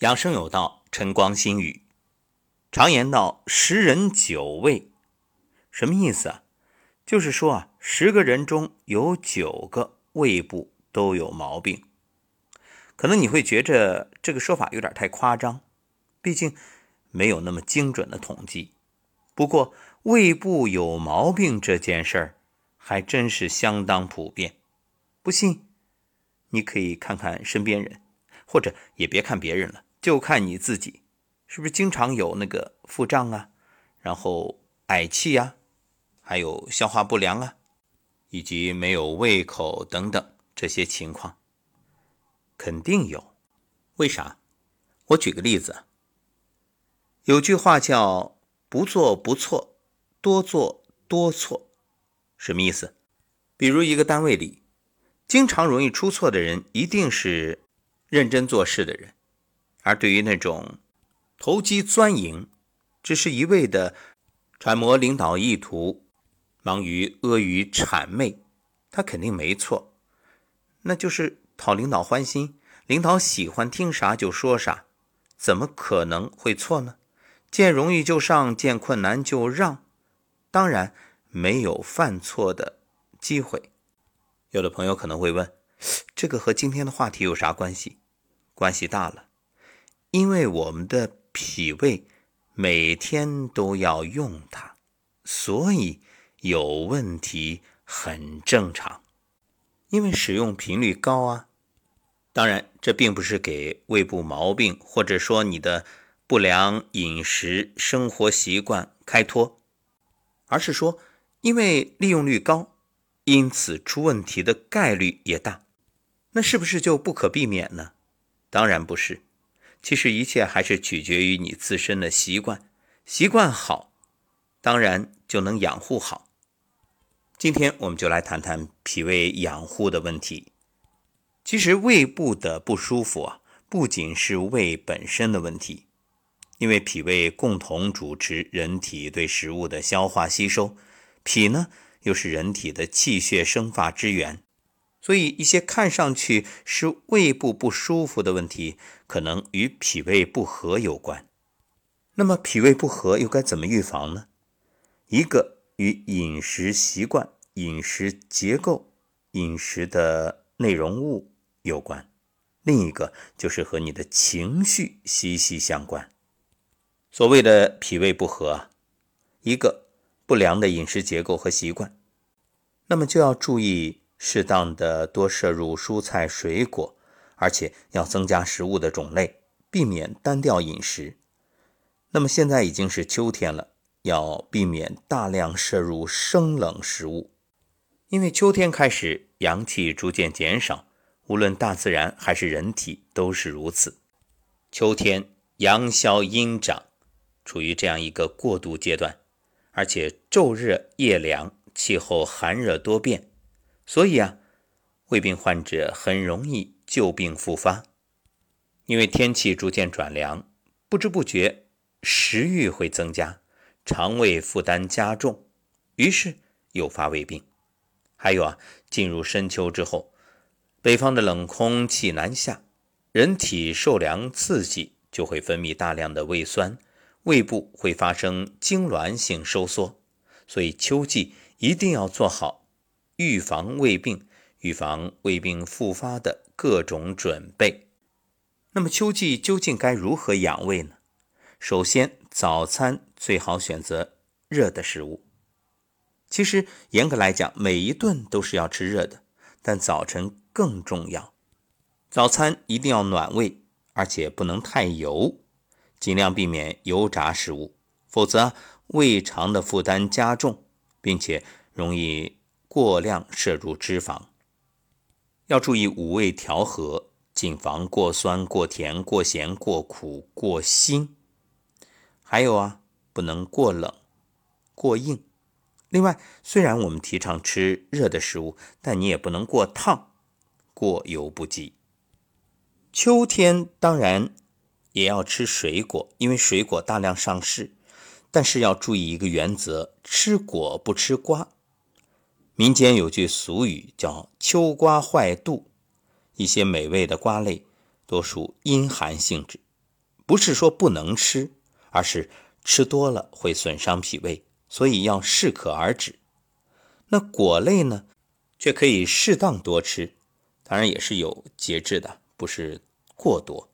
养生有道，晨光心语。常言道：“十人九胃”，什么意思啊？就是说啊，十个人中有九个胃部都有毛病。可能你会觉着这个说法有点太夸张，毕竟没有那么精准的统计。不过，胃部有毛病这件事儿还真是相当普遍。不信，你可以看看身边人，或者也别看别人了。就看你自己，是不是经常有那个腹胀啊，然后嗳气呀，还有消化不良啊，以及没有胃口等等这些情况，肯定有。为啥？我举个例子，有句话叫“不做不错，多做多错”，什么意思？比如一个单位里，经常容易出错的人，一定是认真做事的人。而对于那种投机钻营，只是一味的揣摩领导意图，忙于阿谀谄媚，他肯定没错，那就是讨领导欢心，领导喜欢听啥就说啥，怎么可能会错呢？见容易就上，见困难就让，当然没有犯错的机会。有的朋友可能会问，这个和今天的话题有啥关系？关系大了。因为我们的脾胃每天都要用它，所以有问题很正常。因为使用频率高啊。当然，这并不是给胃部毛病或者说你的不良饮食生活习惯开脱，而是说，因为利用率高，因此出问题的概率也大。那是不是就不可避免呢？当然不是。其实一切还是取决于你自身的习惯，习惯好，当然就能养护好。今天我们就来谈谈脾胃养护的问题。其实胃部的不舒服啊，不仅是胃本身的问题，因为脾胃共同主持人体对食物的消化吸收，脾呢又是人体的气血生发之源。所以，一些看上去是胃部不舒服的问题，可能与脾胃不和有关。那么，脾胃不和又该怎么预防呢？一个与饮食习惯、饮食结构、饮食的内容物有关；另一个就是和你的情绪息息相关。所谓的脾胃不和，一个不良的饮食结构和习惯，那么就要注意。适当的多摄入蔬菜水果，而且要增加食物的种类，避免单调饮食。那么现在已经是秋天了，要避免大量摄入生冷食物，因为秋天开始阳气逐渐减少，无论大自然还是人体都是如此。秋天阳消阴长，处于这样一个过渡阶段，而且昼热夜凉，气候寒热多变。所以啊，胃病患者很容易旧病复发，因为天气逐渐转凉，不知不觉食欲会增加，肠胃负担加重，于是诱发胃病。还有啊，进入深秋之后，北方的冷空气南下，人体受凉刺激，就会分泌大量的胃酸，胃部会发生痉挛性收缩。所以秋季一定要做好。预防胃病、预防胃病复发的各种准备。那么秋季究竟该如何养胃呢？首先，早餐最好选择热的食物。其实严格来讲，每一顿都是要吃热的，但早晨更重要。早餐一定要暖胃，而且不能太油，尽量避免油炸食物，否则胃肠的负担加重，并且容易。过量摄入脂肪，要注意五味调和，谨防过酸、过甜、过咸、过苦、过辛。还有啊，不能过冷、过硬。另外，虽然我们提倡吃热的食物，但你也不能过烫、过犹不及。秋天当然也要吃水果，因为水果大量上市，但是要注意一个原则：吃果不吃瓜。民间有句俗语叫“秋瓜坏肚”，一些美味的瓜类多属阴寒性质，不是说不能吃，而是吃多了会损伤脾胃，所以要适可而止。那果类呢，却可以适当多吃，当然也是有节制的，不是过多。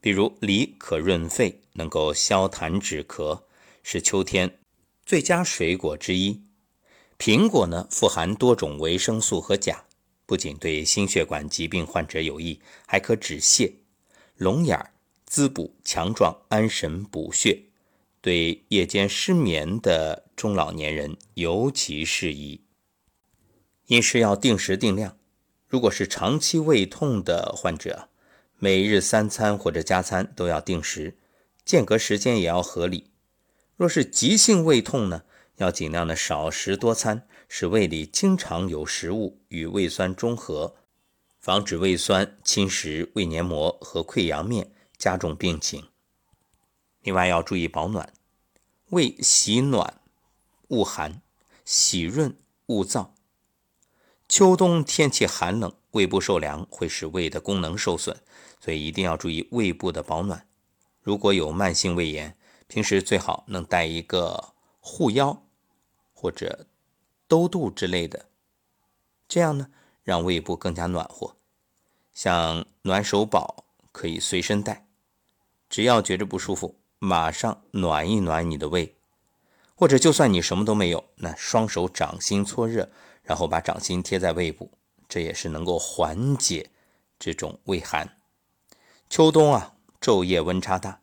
比如梨可润肺，能够消痰止咳，是秋天最佳水果之一。苹果呢，富含多种维生素和钾，不仅对心血管疾病患者有益，还可止泻、龙眼滋补强壮、安神补血，对夜间失眠的中老年人尤其适宜。饮食要定时定量，如果是长期胃痛的患者。每日三餐或者加餐都要定时，间隔时间也要合理。若是急性胃痛呢，要尽量的少食多餐，使胃里经常有食物与胃酸中和，防止胃酸侵蚀胃黏膜和溃疡面，加重病情。另外要注意保暖，胃喜暖恶寒，喜润恶燥。秋冬天气寒冷，胃部受凉会使胃的功能受损。所以一定要注意胃部的保暖。如果有慢性胃炎，平时最好能带一个护腰或者兜肚之类的，这样呢，让胃部更加暖和。像暖手宝可以随身带，只要觉着不舒服，马上暖一暖你的胃。或者就算你什么都没有，那双手掌心搓热，然后把掌心贴在胃部，这也是能够缓解这种胃寒。秋冬啊，昼夜温差大，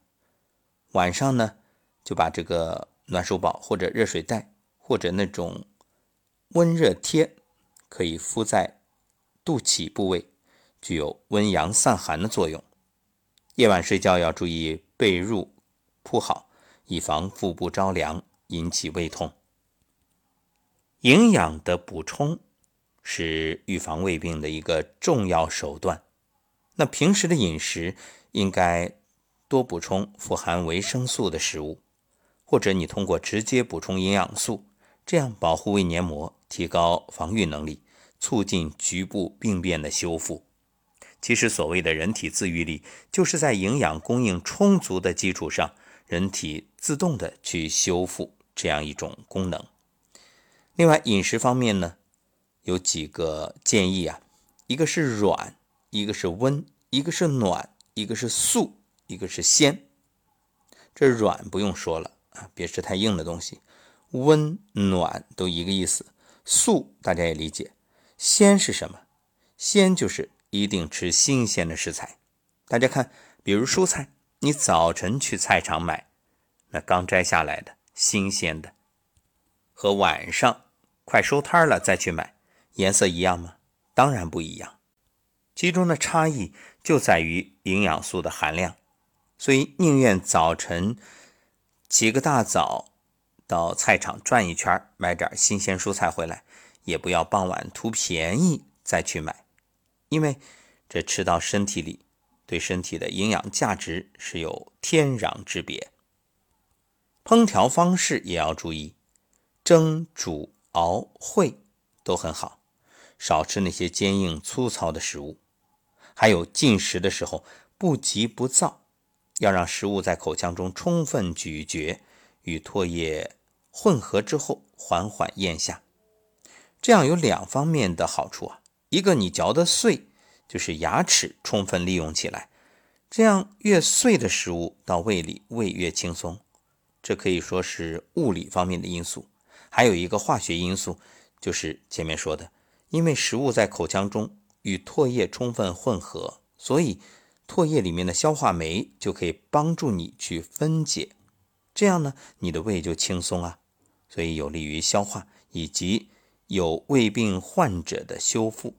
晚上呢就把这个暖手宝或者热水袋或者那种温热贴，可以敷在肚脐部位，具有温阳散寒的作用。夜晚睡觉要注意被褥铺好，以防腹部着凉引起胃痛。营养的补充是预防胃病的一个重要手段。那平时的饮食应该多补充富含维生素的食物，或者你通过直接补充营养素，这样保护胃黏膜，提高防御能力，促进局部病变的修复。其实所谓的人体自愈力，就是在营养供应充足的基础上，人体自动的去修复这样一种功能。另外，饮食方面呢，有几个建议啊，一个是软。一个是温，一个是暖，一个是素，一个是鲜。这软不用说了啊，别吃太硬的东西。温暖都一个意思。素大家也理解。鲜是什么？鲜就是一定吃新鲜的食材。大家看，比如蔬菜，你早晨去菜场买，那刚摘下来的新鲜的，和晚上快收摊了再去买，颜色一样吗？当然不一样。其中的差异就在于营养素的含量，所以宁愿早晨起个大早到菜场转一圈，买点新鲜蔬菜回来，也不要傍晚图便宜再去买，因为这吃到身体里，对身体的营养价值是有天壤之别。烹调方式也要注意，蒸、煮、熬、烩都很好，少吃那些坚硬粗糙的食物。还有进食的时候不急不躁，要让食物在口腔中充分咀嚼，与唾液混合之后缓缓咽下。这样有两方面的好处啊，一个你嚼得碎，就是牙齿充分利用起来，这样越碎的食物到胃里胃越轻松。这可以说是物理方面的因素。还有一个化学因素，就是前面说的，因为食物在口腔中。与唾液充分混合，所以唾液里面的消化酶就可以帮助你去分解，这样呢，你的胃就轻松啊，所以有利于消化以及有胃病患者的修复。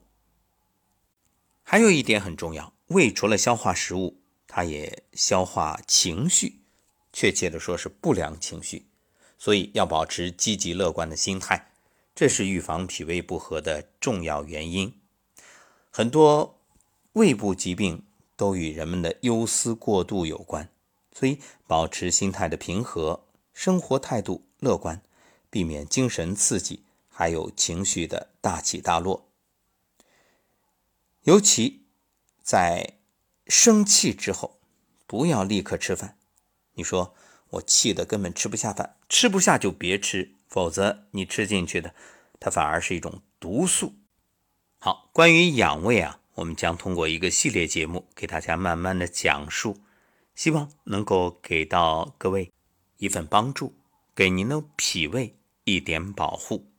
还有一点很重要，胃除了消化食物，它也消化情绪，确切的说是不良情绪，所以要保持积极乐观的心态，这是预防脾胃不和的重要原因。很多胃部疾病都与人们的忧思过度有关，所以保持心态的平和，生活态度乐观，避免精神刺激，还有情绪的大起大落。尤其在生气之后，不要立刻吃饭。你说我气得根本吃不下饭，吃不下就别吃，否则你吃进去的，它反而是一种毒素。好，关于养胃啊，我们将通过一个系列节目给大家慢慢的讲述，希望能够给到各位一份帮助，给您的脾胃一点保护。